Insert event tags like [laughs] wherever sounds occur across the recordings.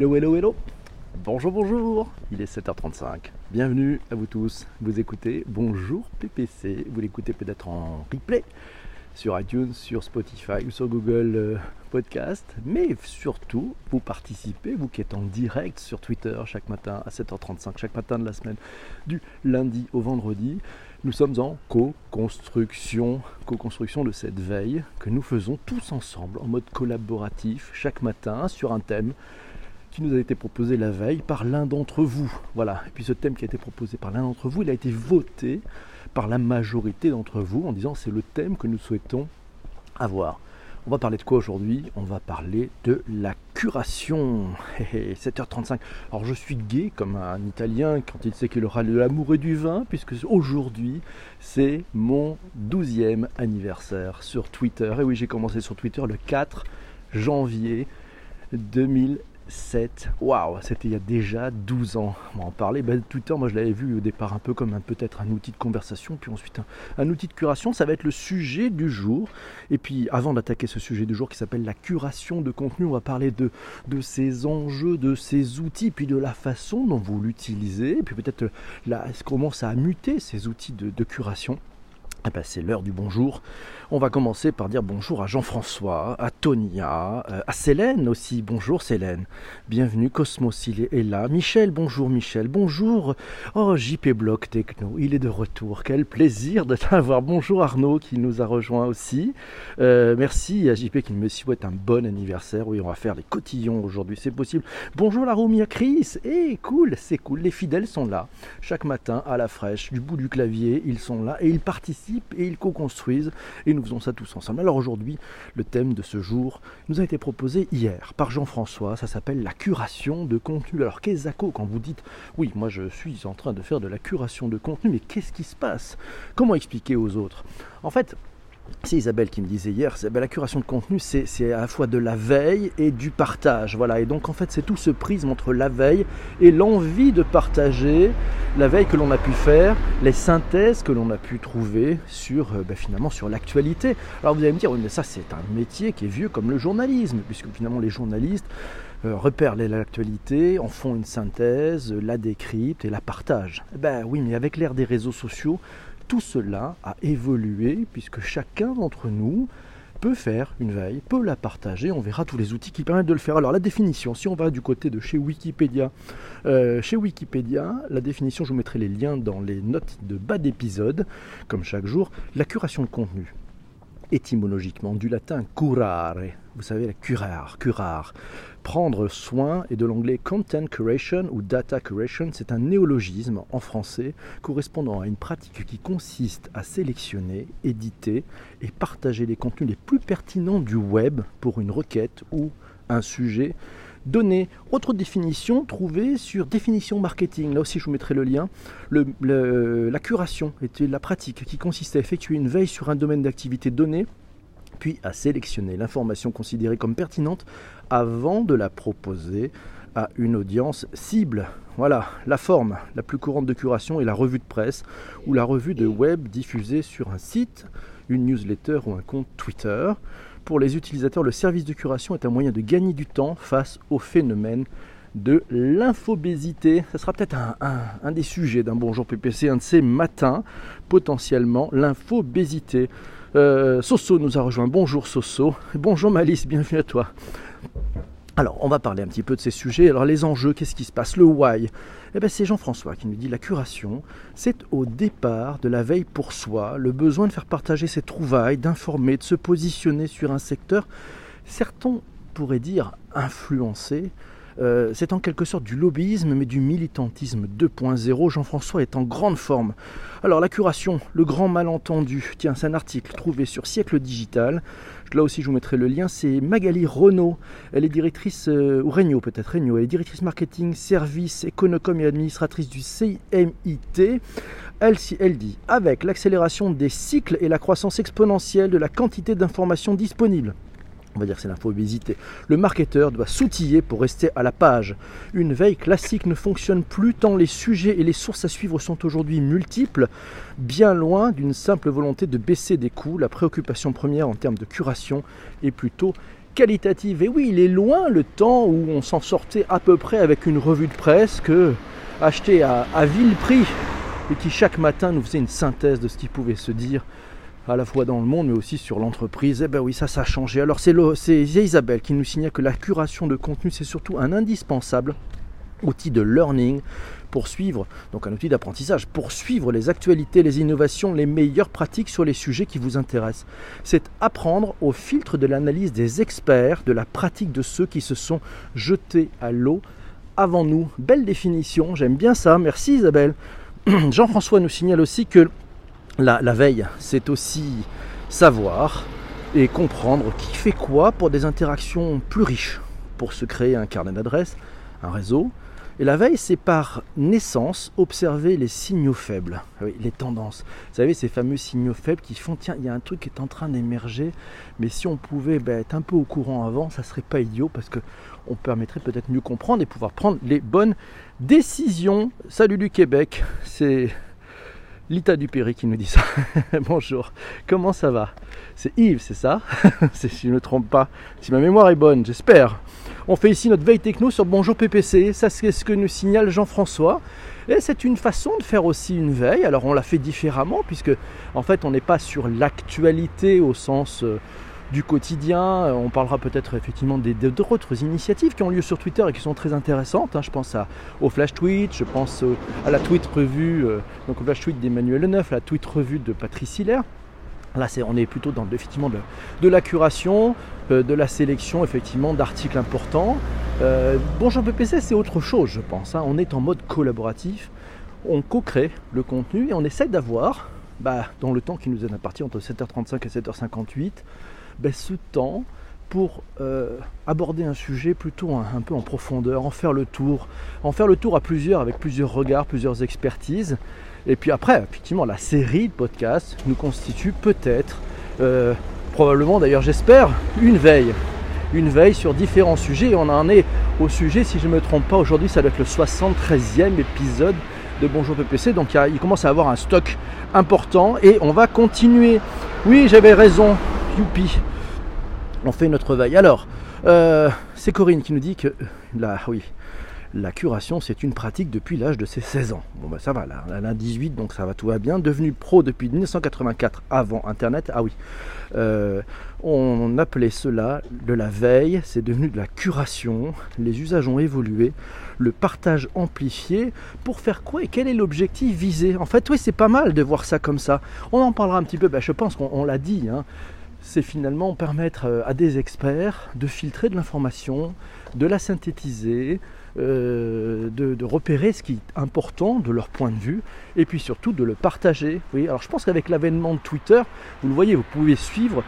Hello, hello, hello Bonjour, bonjour Il est 7h35. Bienvenue à vous tous. Vous écoutez Bonjour PPC. Vous l'écoutez peut-être en replay sur iTunes, sur Spotify ou sur Google euh, Podcast. Mais surtout, vous participez, vous qui êtes en direct sur Twitter chaque matin à 7h35, chaque matin de la semaine, du lundi au vendredi. Nous sommes en co-construction, co-construction de cette veille que nous faisons tous ensemble en mode collaboratif chaque matin sur un thème qui nous a été proposé la veille par l'un d'entre vous. Voilà. Et puis ce thème qui a été proposé par l'un d'entre vous, il a été voté par la majorité d'entre vous en disant c'est le thème que nous souhaitons avoir. On va parler de quoi aujourd'hui? On va parler de la curation. 7h35. Alors je suis gay comme un Italien quand il sait qu'il aura de l'amour et du vin, puisque aujourd'hui c'est mon 12e anniversaire sur Twitter. Et oui, j'ai commencé sur Twitter le 4 janvier 2000. 7. Waouh, c'était il y a déjà 12 ans. On va en parler. Ben, Twitter, moi je l'avais vu au départ un peu comme peut-être un outil de conversation, puis ensuite un, outil de curation. Ça va être le sujet du jour. Et puis avant d'attaquer ce sujet du jour qui s'appelle la curation de contenu, on va parler de, de ces enjeux, de ces outils, puis de la façon dont vous l'utilisez, puis peut-être comment ça a muté ces outils de curation. Eh ben, c'est l'heure du bonjour. On va commencer par dire bonjour à Jean-François, à Tonia, euh, à Célène aussi. Bonjour Célène. Bienvenue, Cosmos, il est là. Michel, bonjour Michel. Bonjour. Oh, JP Block Techno, il est de retour. Quel plaisir de t'avoir. Bonjour Arnaud qui nous a rejoint aussi. Euh, merci à JP qui me souhaite un bon anniversaire. Oui, on va faire les cotillons aujourd'hui, c'est possible. Bonjour la Roumia Chris. Eh, cool, c'est cool. Les fidèles sont là. Chaque matin, à la fraîche, du bout du clavier, ils sont là et ils participent et ils co-construisent. Et nous faisons ça tous ensemble. Alors aujourd'hui, le thème de ce jour nous a été proposé hier par Jean-François. Ça s'appelle la curation de contenu. Alors qu'est-ce quand vous dites oui, moi je suis en train de faire de la curation de contenu, mais qu'est-ce qui se passe? Comment expliquer aux autres? En fait, c'est Isabelle qui me disait hier, ben, la curation de contenu, c'est à la fois de la veille et du partage. Voilà. Et donc en fait, c'est tout ce prisme entre la veille et l'envie de partager la veille que l'on a pu faire, les synthèses que l'on a pu trouver sur ben, finalement sur l'actualité. Alors vous allez me dire, mais ça c'est un métier qui est vieux comme le journalisme, puisque finalement les journalistes euh, repèrent l'actualité, en font une synthèse, la décryptent et la partagent. Ben oui, mais avec l'ère des réseaux sociaux, tout cela a évolué puisque chacun d'entre nous peut faire une veille, peut la partager, on verra tous les outils qui permettent de le faire. Alors la définition, si on va du côté de chez Wikipédia, euh, chez Wikipédia, la définition, je vous mettrai les liens dans les notes de bas d'épisode, comme chaque jour, la curation de contenu étymologiquement du latin curare, vous savez, la curar, curar, prendre soin, et de l'anglais content curation ou data curation, c'est un néologisme en français correspondant à une pratique qui consiste à sélectionner, éditer et partager les contenus les plus pertinents du web pour une requête ou un sujet donné. Autre définition trouvée sur définition marketing, là aussi je vous mettrai le lien. la curation était la pratique qui consistait à effectuer une veille sur un domaine d'activité donné puis à sélectionner l'information considérée comme pertinente avant de la proposer à une audience cible. Voilà, la forme la plus courante de curation est la revue de presse ou la revue de web diffusée sur un site, une newsletter ou un compte Twitter. Pour les utilisateurs, le service de curation est un moyen de gagner du temps face au phénomène de l'infobésité. Ce sera peut-être un, des sujets d'un Bonjour PPC, un de ces matins, potentiellement, l'infobésité. Euh, Soso nous a rejoint. Bonjour Soso. Bonjour Malice, bienvenue à toi. Alors, on va parler un petit peu de ces sujets. Alors, les enjeux, qu'est-ce qui se passe? Le why? Eh bien, c'est Jean-François qui nous dit la curation, c'est au départ de la veille pour soi, le besoin de faire partager ses trouvailles, d'informer, de se positionner sur un secteur, certains pourraient dire influencé, euh, c'est en quelque sorte du lobbyisme, mais du militantisme 2.0. Jean-François est en grande forme. Alors la curation, le grand malentendu. Tiens, c'est un article trouvé sur Siècle Digital. Là aussi, je vous mettrai le lien. C'est Magali Renault. Elle est directrice, euh, ou Regnault peut-être, Regnault. Elle est directrice marketing, service, éconocom et administratrice du CMIT. Elle, elle dit, avec l'accélération des cycles et la croissance exponentielle de la quantité d'informations disponibles, on va dire c'est l'infobésité. Le marketeur doit s'outiller pour rester à la page. Une veille classique ne fonctionne plus tant les sujets et les sources à suivre sont aujourd'hui multiples, bien loin d'une simple volonté de baisser des coûts. La préoccupation première en termes de curation est plutôt qualitative. Et oui, il est loin le temps où on s'en sortait à peu près avec une revue de presse que achetée à, vil prix et qui chaque matin nous faisait une synthèse de ce qui pouvait se dire à la fois dans le monde mais aussi sur l'entreprise. Eh ben oui, ça, ça a changé. Alors c'est Isabelle qui nous signale que la curation de contenu, c'est surtout un indispensable outil de learning pour suivre, donc un outil d'apprentissage, pour suivre les actualités, les innovations, les meilleures pratiques sur les sujets qui vous intéressent. C'est apprendre au filtre de l'analyse des experts, de la pratique de ceux qui se sont jetés à l'eau avant nous. Belle définition, j'aime bien ça, merci Isabelle. [clears throat] Jean-François nous signale aussi que la, veille, c'est aussi savoir et comprendre qui fait quoi pour des interactions plus riches, pour se créer un carnet d'adresses, un réseau, et la veille, c'est par naissance observer les signaux faibles, ah les tendances. Vous savez, ces fameux signaux faibles qui font, tiens, il y a un truc qui est en train d'émerger, mais si on pouvait ben, être un peu au courant avant, ça serait pas idiot parce que on permettrait peut-être mieux comprendre et pouvoir prendre les bonnes décisions. Salut du Québec, c'est Lita Dupéry qui nous dit ça. [laughs] Bonjour, comment ça va? C'est Yves, c'est ça? [laughs] Si je ne me trompe pas, si ma mémoire est bonne, j'espère. On fait ici notre veille techno sur Bonjour PPC. Ça, c'est ce que nous signale Jean-François. Et c'est une façon de faire aussi une veille. Alors, on la fait différemment, puisque en fait, on n'est pas sur l'actualité au sens euh, du quotidien. On parlera peut-être effectivement d'autres initiatives qui ont lieu sur Twitter et qui sont très intéressantes. Hein. Je pense au Flash Tweet, je pense à la tweet revue, euh, donc au Flash Tweet d'Emmanuel Leneuf, la tweet revue de Patrice Hiller. Là, on est plutôt dans effectivement de, la curation, euh, de la sélection effectivement d'articles importants. Euh, Bonjour PPC, c'est autre chose, je pense. Hein. On est en mode collaboratif, on co-crée le contenu et on essaie d'avoir, bah, dans le temps qui nous est imparti entre 7h35 et 7h58, bah, ce temps pour euh, aborder un sujet plutôt un, peu en profondeur, en faire le tour, en faire le tour à plusieurs, avec plusieurs regards, plusieurs expertises. Et puis après, effectivement, la série de podcasts nous constitue peut-être, euh, probablement d'ailleurs j'espère, une veille. Une veille sur différents sujets. Et on en est au sujet, si je ne me trompe pas, aujourd'hui ça doit être le 73e épisode de Bonjour PPC. Donc il, commence à avoir un stock important et on va continuer. Oui, j'avais raison, youpi. On fait notre veille. Alors, euh, c'est Corinne qui nous dit que là, oui, la curation, c'est une pratique depuis l'âge de ses 16 ans. Bon, ben ça va, là, elle a 18, donc ça va, tout va bien. Devenu pro depuis 1984, avant Internet, ah oui. Euh, on appelait cela de la veille, c'est devenu de la curation. Les usages ont évolué. Le partage amplifié, pour faire quoi et quel est l'objectif visé? En fait, oui, c'est pas mal de voir ça comme ça. On en parlera un petit peu, ben, je pense qu'on l'a dit. Hein. C'est finalement permettre euh, à des experts de filtrer de l'information, de la synthétiser, euh, de, repérer ce qui est important de leur point de vue et puis surtout de le partager. Alors je pense qu'avec l'avènement de Twitter, vous le voyez, vous pouvez suivre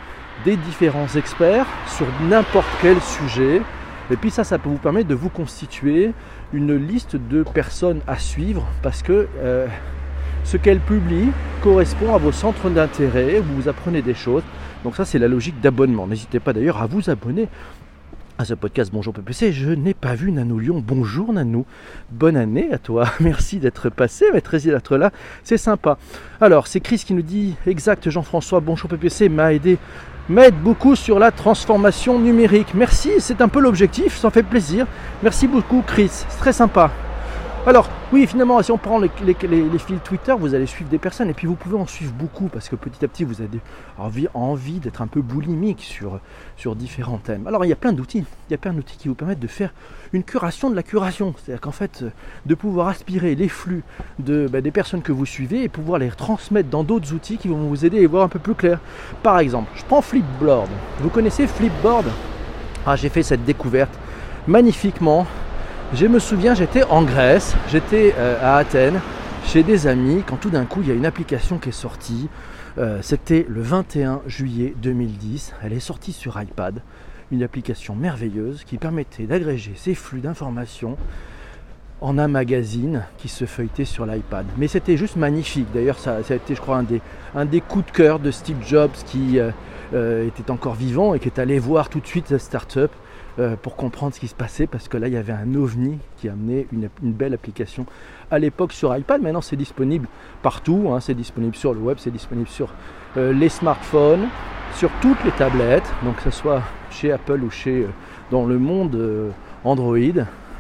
des différents experts sur n'importe quel sujet. Et puis ça, ça peut vous permettre de vous constituer une liste de personnes à suivre parce que euh, ce qu'elles publient correspond à vos centres d'intérêt, vous apprenez des choses. Donc ça, c'est la logique d'abonnement. N'hésitez pas d'ailleurs à vous abonner à ce podcast Bonjour PPC. Je n'ai pas vu Nanou Lyon. Bonjour Nanou. Bonne année à toi. [laughs] Merci d'être passé, merci d'être là. C'est sympa. Alors, c'est Chris qui nous dit exact Jean-François. Bonjour PPC m'a aidé m'aide beaucoup sur la transformation numérique. Merci, c'est un peu l'objectif, ça fait plaisir. Merci beaucoup Chris, c'est très sympa. Alors, oui, finalement, si on prend les, fils Twitter, vous allez suivre des personnes et puis vous pouvez en suivre beaucoup parce que petit à petit, vous avez envie, d'être un peu boulimique sur, sur différents thèmes. Alors, il y a plein d'outils. Il y a plein d'outils qui vous permettent de faire une curation de la curation. C'est-à-dire qu'en fait, de pouvoir aspirer les flux bah, des personnes que vous suivez et pouvoir les transmettre dans d'autres outils qui vont vous aider à y voir un peu plus clair. Par exemple, je prends Flipboard. Vous connaissez Flipboard? Ah, j'ai fait cette découverte magnifiquement je me souviens, j'étais en Grèce, j'étais euh, à Athènes, chez des amis, quand tout d'un coup il y a une application qui est sortie. Euh, c'était le 21 juillet 2010. Elle est sortie sur iPad. Une application merveilleuse qui permettait d'agréger ces flux d'informations en un magazine qui se feuilletait sur l'iPad. Mais c'était juste magnifique. D'ailleurs, ça, a été, je crois, un des, coups de cœur de Steve Jobs qui euh, était encore vivant et qui est allé voir tout de suite la start-up euh, pour comprendre ce qui se passait parce que là il y avait un ovni qui amenait une, belle application à l'époque sur iPad. Maintenant c'est disponible partout, hein. c'est disponible sur le web, c'est disponible sur euh, les smartphones. sur toutes les tablettes, donc que ce soit chez Apple ou chez dans le monde Android.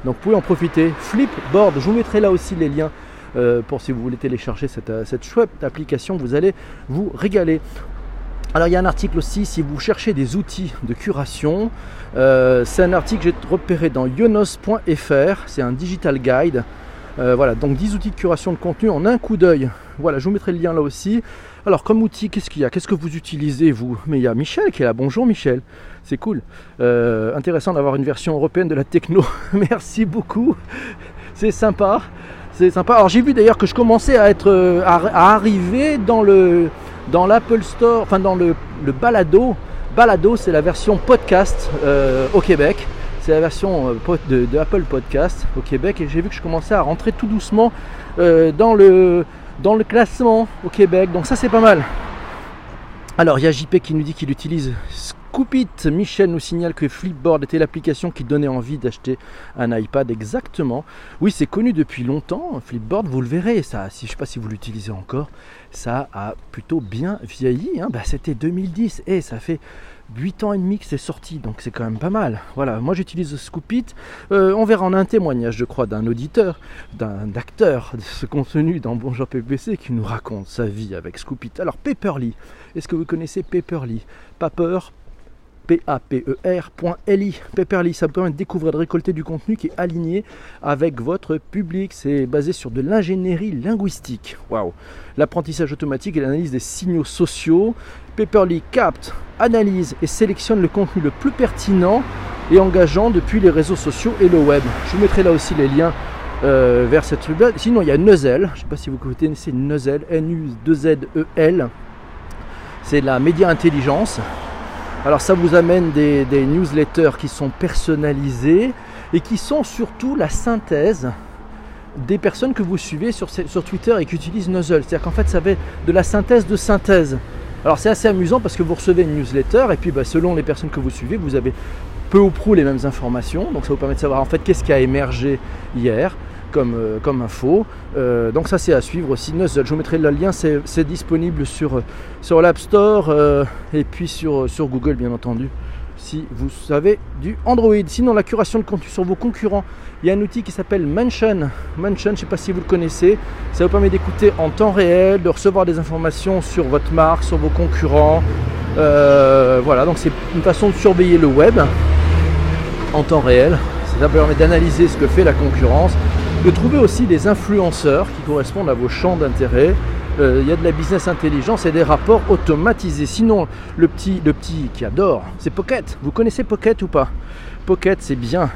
Donc vous pouvez en profiter. Flipboard, je vous mettrai là aussi les liens pour si vous voulez télécharger cette chouette application, vous allez vous régaler. Alors il y a un article aussi, si vous cherchez des outils de curation, euh, c'est un article que j'ai repéré dans yonos.fr, c'est un digital guide. Euh, voilà, donc 10 outils de curation de contenu en un coup d'œil. Voilà, je vous mettrai le lien là aussi. Alors comme outil, qu'est-ce qu'il y a? Qu'est-ce que vous utilisez vous? Mais il y a Michel qui est là. Bonjour Michel, c'est cool. Euh, intéressant d'avoir une version européenne de la techno. [laughs] Merci beaucoup. C'est sympa. C'est sympa. Alors j'ai vu d'ailleurs que je commençais à être à arriver dans le dans l'Apple Store, enfin dans le, balado. Balado, c'est la version podcast euh, au Québec. C'est la version euh, de, Apple Podcast au Québec et j'ai vu que je commençais à rentrer tout doucement euh, dans, le, dans le classement au Québec. Donc ça c'est pas mal. Alors il y a JP qui nous dit qu'il utilise Coupit, Michel nous signale que Flipboard était l'application qui donnait envie d'acheter un iPad exactement. Oui, c'est connu depuis longtemps. Flipboard, vous le verrez, ça, si, je ne sais pas si vous l'utilisez encore, ça a plutôt bien vieilli. Hein. Bah, c'était 2010 et ça fait 8 ans et demi que c'est sorti, donc c'est quand même pas mal. Voilà, moi j'utilise Scoopit. Euh, on verra en un témoignage, je crois, d'un auditeur, d'un acteur de ce contenu dans Bonjour PPC qui nous raconte sa vie avec Scoopit. Alors, Paperly, est-ce que vous connaissez Paperly Paper, P-A-P-E-R.li. Paperly, ça permet de découvrir, de récolter du contenu qui est aligné avec votre public. C'est basé sur de l'ingénierie linguistique. Waouh! L'apprentissage automatique et l'analyse des signaux sociaux. Paperly capte, analyse et sélectionne le contenu le plus pertinent et engageant depuis les réseaux sociaux et le web. Je vous mettrai là aussi les liens euh, vers cette truc Sinon, il y a Nuzzle. Je ne sais pas si vous connaissez Nuzzle, N-U-2-Z-E-L. C'est la média intelligence. Alors ça vous amène des, newsletters qui sont personnalisés et qui sont surtout la synthèse des personnes que vous suivez sur, Twitter et qui utilisent Nuzzle. C'est-à-dire qu'en fait ça fait de la synthèse de synthèse. Alors c'est assez amusant parce que vous recevez une newsletter et puis bah, selon les personnes que vous suivez, vous avez peu ou prou les mêmes informations. Donc ça vous permet de savoir en fait qu'est-ce qui a émergé hier comme, euh, comme info. Euh, donc ça c'est à suivre aussi. Je vous mettrai le lien, c'est disponible sur, sur l'App Store et puis sur, sur Google bien entendu si vous savez du Android. Sinon la curation de contenu sur vos concurrents, il y a un outil qui s'appelle Mention. Mention, je ne sais pas si vous le connaissez, ça vous permet d'écouter en temps réel, de recevoir des informations sur votre marque, sur vos concurrents. Euh, voilà, donc c'est une façon de surveiller le web en temps réel. Ça permet d'analyser ce que fait la concurrence de trouver aussi des influenceurs qui correspondent à vos champs d'intérêt. Euh, il y a de la business intelligence et des rapports automatisés. Sinon, le petit, le petit qui adore, c'est Pocket. Vous connaissez Pocket ou pas? Pocket, c'est bien.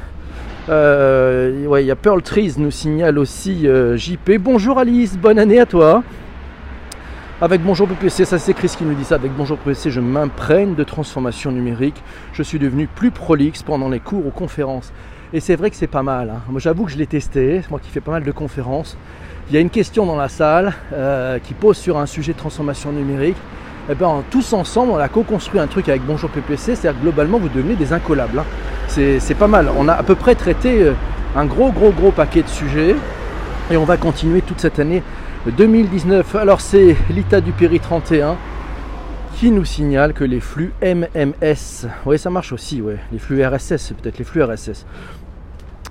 Euh, ouais, il y a Pearl Trees nous signale aussi euh, JP. Bonjour Alice, bonne année à toi. Avec Bonjour PPC, ça c'est Chris qui nous dit ça. Avec Bonjour PPC, je m'imprègne de transformation numérique. Je suis devenu plus prolixe pendant les cours ou conférences. Et c'est vrai que c'est pas mal. Hein. Moi j'avoue que je l'ai testé, moi qui fais pas mal de conférences. Il y a une question dans la salle euh, qui pose sur un sujet de transformation numérique. Et eh bien tous ensemble, on a co-construit un truc avec Bonjour PPC, c'est-à-dire globalement vous devenez des incollables. Hein. C'est pas mal. On a à peu près traité euh, un gros gros gros paquet de sujets et on va continuer toute cette année 2019. Alors c'est l'ITA du Péri 31 qui nous signale que les flux MMS, oui ça marche aussi, ouais. les flux RSS, c'est peut-être les flux RSS.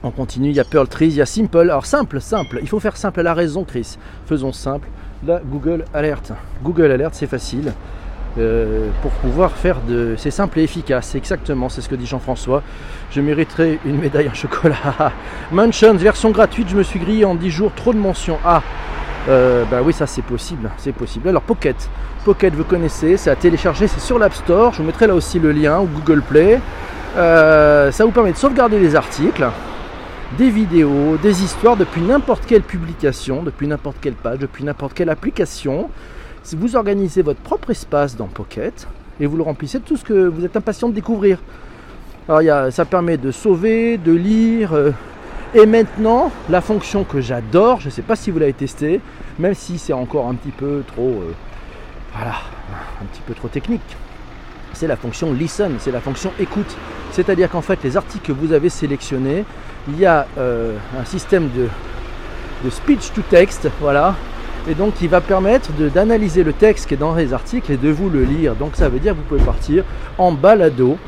On continue, il y a Pearl Trees, il y a Simple. Alors simple, simple, il faut faire simple à la raison Chris. Faisons simple. La Google Alert. Google Alert c'est facile. Euh, pour pouvoir faire de... C'est simple et efficace, exactement, c'est ce que dit Jean-François. Je mériterai une médaille en chocolat. [laughs] Mansions, version gratuite, je me suis grillé en 10 jours, trop de mentions. Ah, euh, bah oui, ça c'est possible, c'est possible. Alors Pocket, Pocket vous connaissez, c'est à télécharger, c'est sur l'App Store. Je vous mettrai là aussi le lien ou Google Play. Euh, ça vous permet de sauvegarder des articles, des vidéos, des histoires depuis n'importe quelle publication, depuis n'importe quelle page, depuis n'importe quelle application. Vous organisez votre propre espace dans Pocket et vous le remplissez de tout ce que vous êtes impatient de découvrir. Alors ça permet de sauver, de lire, euh, et maintenant, la fonction que j'adore, je ne sais pas si vous l'avez testé, même si c'est encore un petit peu trop, euh, voilà, un petit peu trop technique, c'est la fonction listen, c'est la fonction écoute. C'est-à-dire qu'en fait, les articles que vous avez sélectionnés, il y a euh, un système de, de speech to text, voilà, et donc qui va permettre d'analyser le texte qui est dans les articles et de vous le lire. Donc ça veut dire que vous pouvez partir en balado.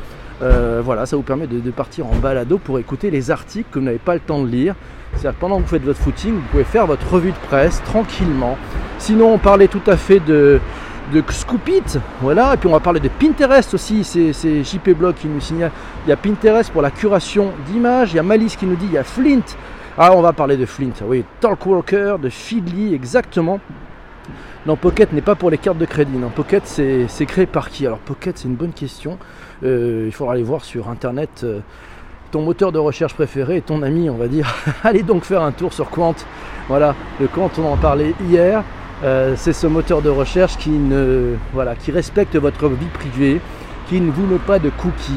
Euh, voilà, ça vous permet de, partir en balado pour écouter les articles que vous n'avez pas le temps de lire. C'est-à-dire pendant que vous faites votre footing, vous pouvez faire votre revue de presse tranquillement. Sinon, on parlait tout à fait de, de Scoopit, voilà, et puis on va parler de Pinterest aussi, c'est JP Blog qui nous signale, il y a Pinterest pour la curation d'images, il y a Malice qui nous dit, il y a Flint, ah on va parler de Flint, oui, Talkwalker, de Feedly, exactement. Non, Pocket n'est pas pour les cartes de crédit, non, Pocket c'est créé par qui? Alors Pocket c'est une bonne question, euh, il faudra aller voir sur internet euh, ton moteur de recherche préféré ton ami on va dire. [laughs] Allez donc faire un tour sur Quant, voilà, le Quant on en parlait hier. Euh, c'est ce moteur de recherche qui, ne, voilà, qui respecte votre vie privée, qui ne vous met pas de cookies,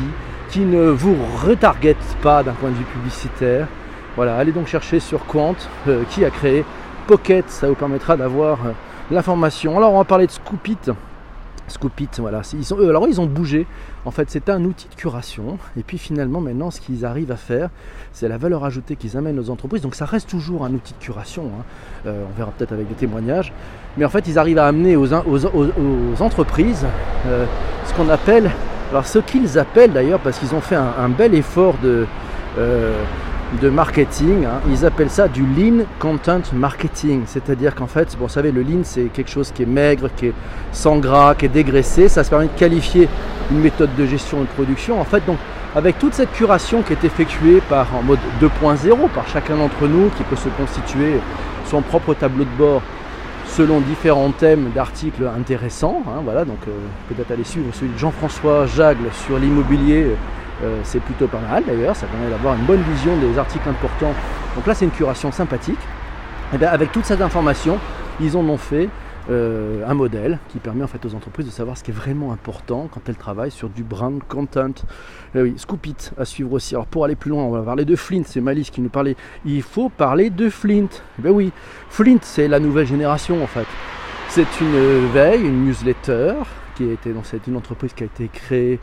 qui ne vous retargete pas d'un point de vue publicitaire. Voilà, allez donc chercher sur Quant euh, qui a créé Pocket, ça vous permettra d'avoir euh, l'information. Alors on va parler de Scoopit. Scoopit, voilà. Ils sont, alors ils ont bougé. En fait, c'est un outil de curation. Et puis finalement, maintenant, ce qu'ils arrivent à faire, c'est la valeur ajoutée qu'ils amènent aux entreprises. Donc ça reste toujours un outil de curation. Hein. Euh, on verra peut-être avec des témoignages. Mais en fait, ils arrivent à amener aux, entreprises euh, ce qu'on appelle, alors ce qu'ils appellent d'ailleurs, parce qu'ils ont fait un, bel effort de, euh, de marketing. Hein. Ils appellent ça du lean content marketing. C'est-à-dire qu'en fait, vous savez, le lean, c'est quelque chose qui est maigre, qui est sans gras, qui est dégraissé. Ça se permet de qualifier une méthode de gestion et de production. En fait, donc, avec toute cette curation qui est effectuée par, en mode 2.0 par chacun d'entre nous, qui peut se constituer son propre tableau de bord selon différents thèmes d'articles intéressants. Hein, voilà, donc euh, peut-être aller suivre celui de Jean-François Jagle sur l'immobilier euh, c'est plutôt pas mal d'ailleurs, ça permet d'avoir une bonne vision des articles importants. Donc là c'est une curation sympathique. Et bien, avec toute cette information, ils en ont fait euh, un modèle qui permet en fait aux entreprises de savoir ce qui est vraiment important quand elles travaillent sur du brand content. Euh, oui, Scoopit à suivre aussi. Alors pour aller plus loin, on va parler de Flint. C'est Malice qui nous parlait. Il faut parler de Flint. Eh ben oui, Flint c'est la nouvelle génération en fait. C'est une veille, une newsletter qui a été, c'est une entreprise qui a été créée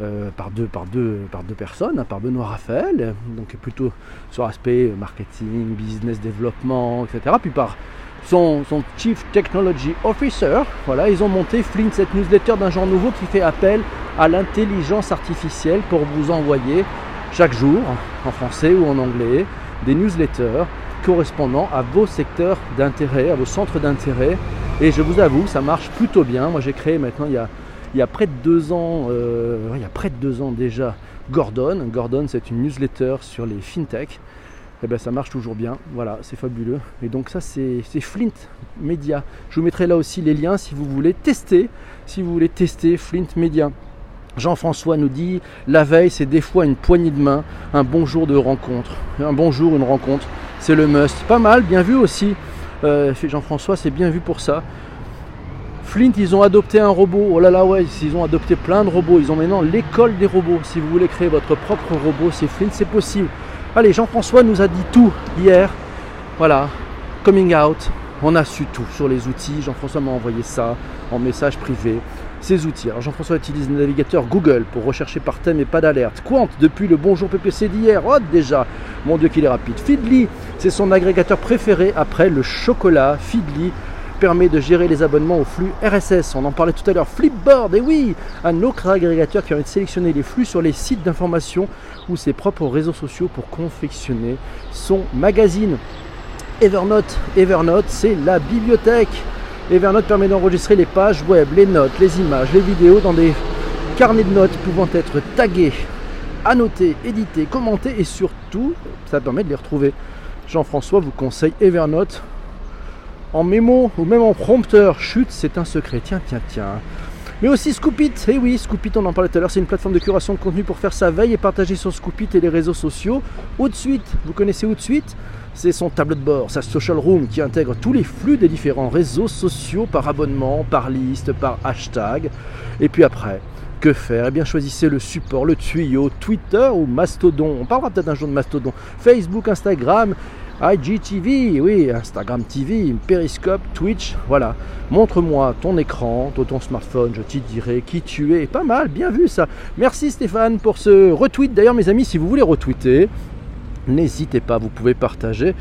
euh, par, deux, par, deux, par deux personnes, hein, par Benoît Raphaël, donc plutôt sur l'aspect marketing, business développement, etc. Puis par son, son, Chief Technology Officer, voilà, ils ont monté Flint, cette newsletter d'un genre nouveau qui fait appel à l'intelligence artificielle pour vous envoyer chaque jour, en français ou en anglais, des newsletters correspondant à vos secteurs d'intérêt, à vos centres d'intérêt. Et je vous avoue, ça marche plutôt bien. Moi, j'ai créé maintenant il y a il y a près de deux ans, euh, il y a près de deux ans déjà, Gordon. Gordon, c'est une newsletter sur les fintech. Et eh bien, ça marche toujours bien. Voilà, c'est fabuleux. Et donc ça, c'est Flint Media. Je vous mettrai là aussi les liens si vous voulez tester. Si vous voulez tester Flint Media. Jean-François nous dit la veille, c'est des fois une poignée de main, un bonjour de rencontre. Un bonjour, une rencontre, c'est le must. Pas mal, bien vu aussi. Euh, Jean-François, c'est bien vu pour ça. Flint, ils ont adopté un robot. Oh là là, ouais, ils ont adopté plein de robots. Ils ont maintenant l'école des robots. Si vous voulez créer votre propre robot, c'est Flint, c'est possible. Allez, Jean-François nous a dit tout hier. Voilà, coming out. On a su tout sur les outils. Jean-François m'a envoyé ça en message privé. Ces outils. Alors Jean-François utilise le navigateur Google pour rechercher par thème et pas d'alerte. Quant depuis le bonjour PPC d'hier. Oh déjà, mon Dieu qu'il est rapide. Feedly, c'est son agrégateur préféré après le chocolat. Feedly permet de gérer les abonnements au flux RSS. On en parlait tout à l'heure. Flipboard, et oui, un autre agrégateur qui permet de sélectionner les flux sur les sites d'information ou ses propres réseaux sociaux pour confectionner son magazine. Evernote, Evernote, c'est la bibliothèque. Evernote permet d'enregistrer les pages web, les notes, les images, les vidéos dans des carnets de notes pouvant être tagués, annotés, édités, commentés et surtout, ça permet de les retrouver. Jean-François vous conseille Evernote en mémo ou même en prompteur. Chut, c'est un secret. Tiens, tiens, tiens. Mais aussi Scoopit, eh oui, Scoopit, on en parlait tout à l'heure, c'est une plateforme de curation de contenu pour faire sa veille et partager sur Scoopit et les réseaux sociaux. Ou de vous connaissez Ou de suite C'est son tableau de bord, sa social room qui intègre tous les flux des différents réseaux sociaux par abonnement, par liste, par hashtag. Et puis après, que faire? Eh bien, choisissez le support, le tuyau, Twitter ou Mastodon. On parlera peut-être un jour de Mastodon. Facebook, Instagram, IGTV, oui, Instagram TV, Periscope, Twitch, voilà. Montre-moi ton écran, ton smartphone, je t'y dirai qui tu es. Pas mal, bien vu ça. Merci Stéphane pour ce retweet. D'ailleurs, mes amis, si vous voulez retweeter, N'hésitez pas, vous pouvez partager.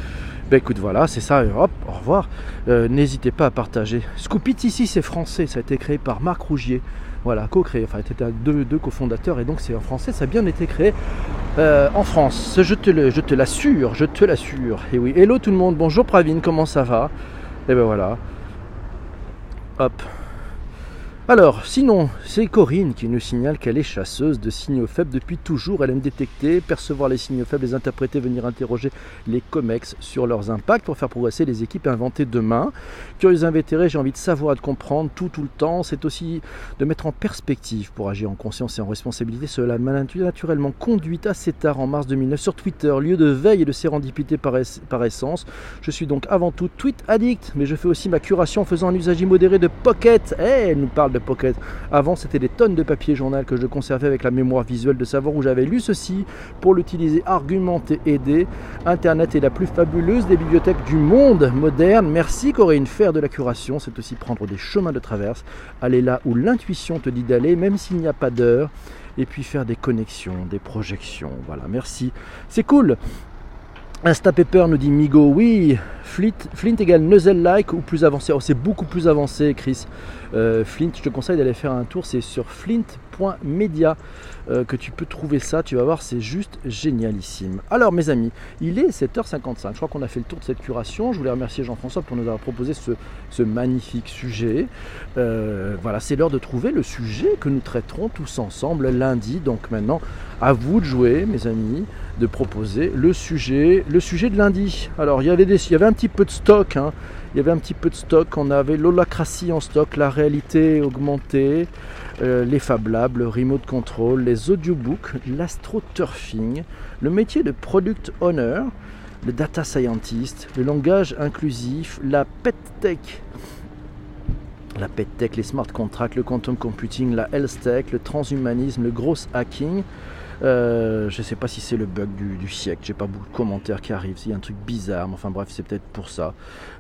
Ben écoute, voilà, c'est ça, hop, au revoir. Euh, n'hésitez pas à partager. Scoopit ici, c'est français, ça a été créé par Marc Rougier. Voilà, co-créé, enfin, c'était deux, deux cofondateurs et donc c'est en français, ça a bien été créé euh, en France. Je te, je te l'assure, je te l'assure. Et oui, hello tout le monde, bonjour Pravin, comment ça va? Et ben voilà. Hop. Alors, sinon, c'est Corinne qui nous signale qu'elle est chasseuse de signaux faibles depuis toujours. Elle aime détecter, percevoir les signaux faibles, les interpréter, venir interroger les COMEX sur leurs impacts pour faire progresser les équipes inventées demain. Curieux invétéré, j'ai envie de savoir de comprendre tout, tout le temps. C'est aussi de mettre en perspective pour agir en conscience et en responsabilité. Cela m'a naturellement conduite assez tard en mars 2009 sur Twitter, lieu de veille et de sérendipité par, essence. Je suis donc avant tout tweet addict, mais je fais aussi ma curation en faisant un usage immodéré de Pocket. Eh, elle nous parle de Pocket. Avant, c'était des tonnes de papier journal que je conservais avec la mémoire visuelle de savoir où j'avais lu ceci pour l'utiliser, argumenter, aider. Internet est la plus fabuleuse des bibliothèques du monde moderne. Merci Corinne. Faire de la curation, c'est aussi prendre des chemins de traverse, aller là où l'intuition te dit d'aller, même s'il n'y a pas d'heure et puis faire des connexions, des projections. Voilà, merci. C'est cool. Instapaper nous dit Migo, oui, Flint, Flint égale Nuzzle-like ou plus avancé. Oh, c'est beaucoup plus avancé, Chris. Euh, Flint, je te conseille d'aller faire un tour, c'est sur flint.media euh, que tu peux trouver ça. Tu vas voir, c'est juste génialissime. Alors, mes amis, il est 7h55. Je crois qu'on a fait le tour de cette curation. Je voulais remercier Jean-François pour nous avoir proposé ce, magnifique sujet. Euh, voilà, c'est l'heure de trouver le sujet que nous traiterons tous ensemble lundi. Donc, maintenant, à vous de jouer, mes amis de proposer le sujet, le sujet de lundi. Alors il y avait, des, il y avait un petit peu de stock, hein. il y avait un petit peu de stock, on avait l'holacratie en stock, la réalité augmentée, euh, les Fab Labs, le remote control, les audiobooks, l'astroturfing, le métier de product owner, le data scientist, le langage inclusif, la pet tech la pet tech, les smart contracts, le quantum computing, la health tech, le transhumanisme, le gross hacking, euh, je ne sais pas si c'est le bug du, du siècle, j'ai pas beaucoup de commentaires qui arrivent, s'il y a un truc bizarre, mais enfin bref, c'est peut-être pour ça.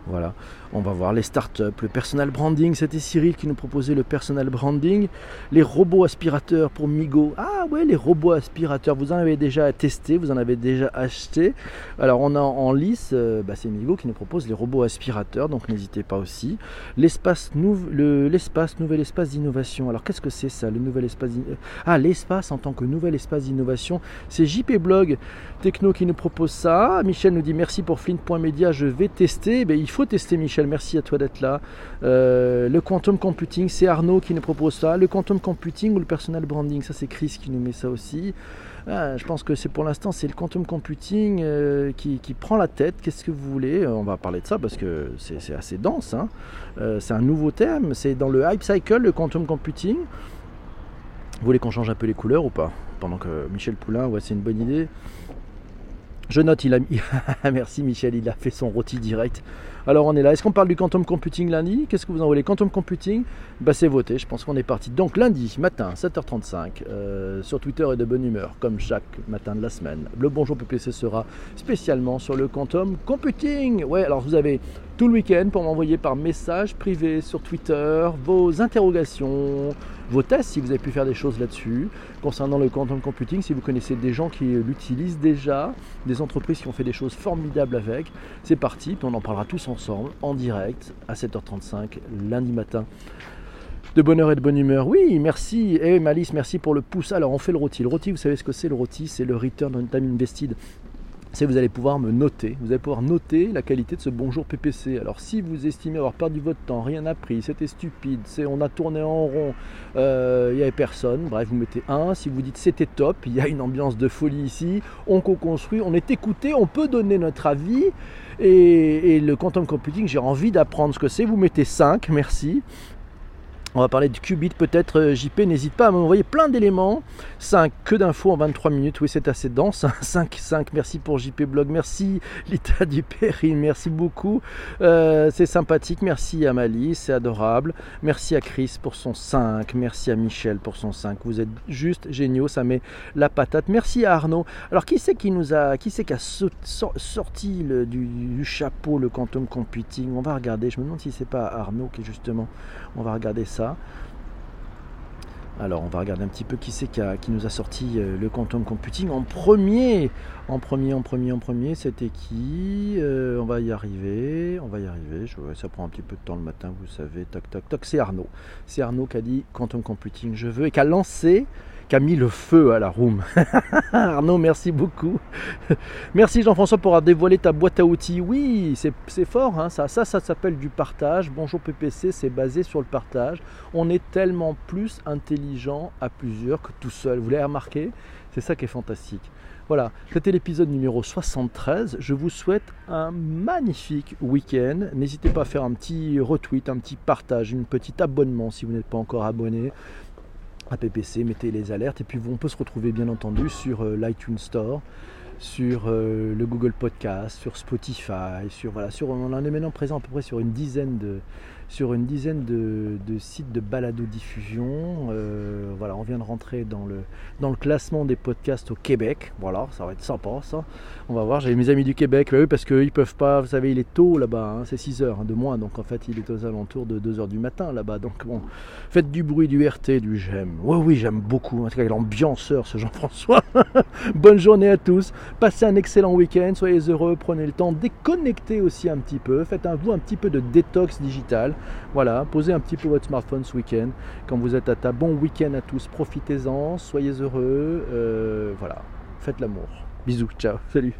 Voilà, on va voir les startups, le personal branding, c'était Cyril qui nous proposait le personal branding, les robots aspirateurs pour Migo. Ah ouais, les robots aspirateurs, vous en avez déjà testé, vous en avez déjà acheté. Alors on a en lice, euh, bah, c'est Migo qui nous propose les robots aspirateurs, donc n'hésitez pas aussi. L'espace, nouvel espace d'innovation. Alors qu'est-ce que c'est ça, le nouvel espace Ah, l'espace en tant que nouvel espace d'innovation, c'est JP Blog Techno qui nous propose ça. Michel nous dit merci pour Flint.media, je vais tester. Ben, il faut tester Michel, merci à toi d'être là. Euh, le quantum computing, c'est Arnaud qui nous propose ça. Le quantum computing ou le personal branding, ça c'est Chris qui nous met ça aussi. Ah, je pense que c'est pour l'instant c'est le quantum computing euh, qui, prend la tête. Qu'est-ce que vous voulez? On va parler de ça parce que c'est assez dense. Hein. Euh, c'est un nouveau terme. C'est dans le hype cycle, le quantum computing. Vous voulez qu'on change un peu les couleurs ou pas? Pendant que Michel Poulain, ouais, c'est une bonne idée. Je note, il a mis. [laughs] Merci Michel, il a fait son rôti direct. Alors on est là. Est-ce qu'on parle du quantum computing lundi? Qu'est-ce que vous en voulez? Quantum computing? Bah, C'est voté. Je pense qu'on est parti. Donc lundi matin, 7h35, euh, sur Twitter et de bonne humeur, comme chaque matin de la semaine. Le bonjour PPC sera spécialement sur le quantum computing. Ouais, alors vous avez tout le week-end pour m'envoyer par message privé sur Twitter vos interrogations vos tests, si vous avez pu faire des choses là-dessus. Concernant le quantum computing, si vous connaissez des gens qui l'utilisent déjà, des entreprises qui ont fait des choses formidables avec, c'est parti, puis on en parlera tous ensemble, en direct, à 7h35, lundi matin de bonheur et de bonne humeur. Oui, merci. Et eh, Malice, merci pour le pouce. Alors, on fait le rôti. Le rôti, vous savez ce que c'est le rôti? C'est le Return on Time Invested c'est vous allez pouvoir me noter, vous allez pouvoir noter la qualité de ce bonjour PPC. Alors si vous estimez avoir perdu votre temps, rien appris, c'était stupide, c'est on a tourné en rond, euh, il n'y avait personne, bref vous mettez un. Si vous dites c'était top, il y a une ambiance de folie ici, on co-construit, on est écouté, on peut donner notre avis. Et, et le quantum computing, j'ai envie d'apprendre ce que c'est, vous mettez 5, merci. On va parler du qubit peut-être. Euh, JP, n'hésite pas à m'envoyer plein d'éléments. 5, que d'infos en 23 minutes. Oui, c'est assez dense. [laughs] 5, 5, merci pour JP Blog. Merci Lita Dupéry, merci beaucoup. Euh, c'est sympathique. Merci à Malice, c'est adorable. Merci à Chris pour son 5. Merci à Michel pour son 5. Vous êtes juste géniaux, ça met la patate. Merci à Arnaud. Alors, qui c'est qui nous a, qui c'est qui a sorti du, du, chapeau le quantum computing? On va regarder. Je me demande si c'est pas Arnaud qui justement. On va regarder ça. Alors on va regarder un petit peu qui c'est qui, qui nous a sorti euh, le quantum computing en premier. En premier, en premier, en premier, c'était qui? Euh, On va y arriver, on va y arriver. Ça prend un petit peu de temps le matin, vous savez. Toc, toc, toc. C'est Arnaud. C'est Arnaud qui a dit quantum computing, je veux, et qui a lancé, a mis le feu à la room. [laughs] Arnaud, merci beaucoup. [laughs] Merci Jean-François pour avoir dévoilé ta boîte à outils. Oui, c'est fort, hein, ça, ça, ça s'appelle du partage. Bonjour PPC, c'est basé sur le partage. On est tellement plus intelligent à plusieurs que tout seul. Vous l'avez remarqué? C'est ça qui est fantastique. Voilà, c'était l'épisode numéro 73. Je vous souhaite un magnifique week-end. N'hésitez pas à faire un petit retweet, un petit partage, un petit abonnement si vous n'êtes pas encore abonné à PPC. Mettez les alertes et puis on peut se retrouver bien entendu sur euh, l'iTunes Store sur euh, le Google Podcast, sur Spotify, sur voilà, sur on en est maintenant présent à peu près sur une dizaine de sur une dizaine de, sites de balado diffusion. Euh, voilà, on vient de rentrer dans le dans le classement des podcasts au Québec. Voilà, ça va être sympa ça. On va voir. J'ai mes amis du Québec, bah oui, parce qu'ils peuvent pas. Vous savez, il est tôt là-bas, hein, c'est 6 heures hein, de moins, donc en fait il est aux alentours de 2 heures du matin là-bas. Donc bon, faites du bruit, du RT, du j'aime. Oui, oui, j'aime beaucoup. En tout cas, l'ambianceur, ce Jean-François. [laughs] Bonne journée à tous. Passez un excellent week-end, soyez heureux, prenez le temps, déconnectez aussi un petit peu, faites un, vous un petit peu de détox digital. Voilà, posez un petit peu votre smartphone ce week-end quand vous êtes à table. Bon week-end à tous, profitez-en, soyez heureux, euh, voilà, faites l'amour. Bisous, ciao, salut.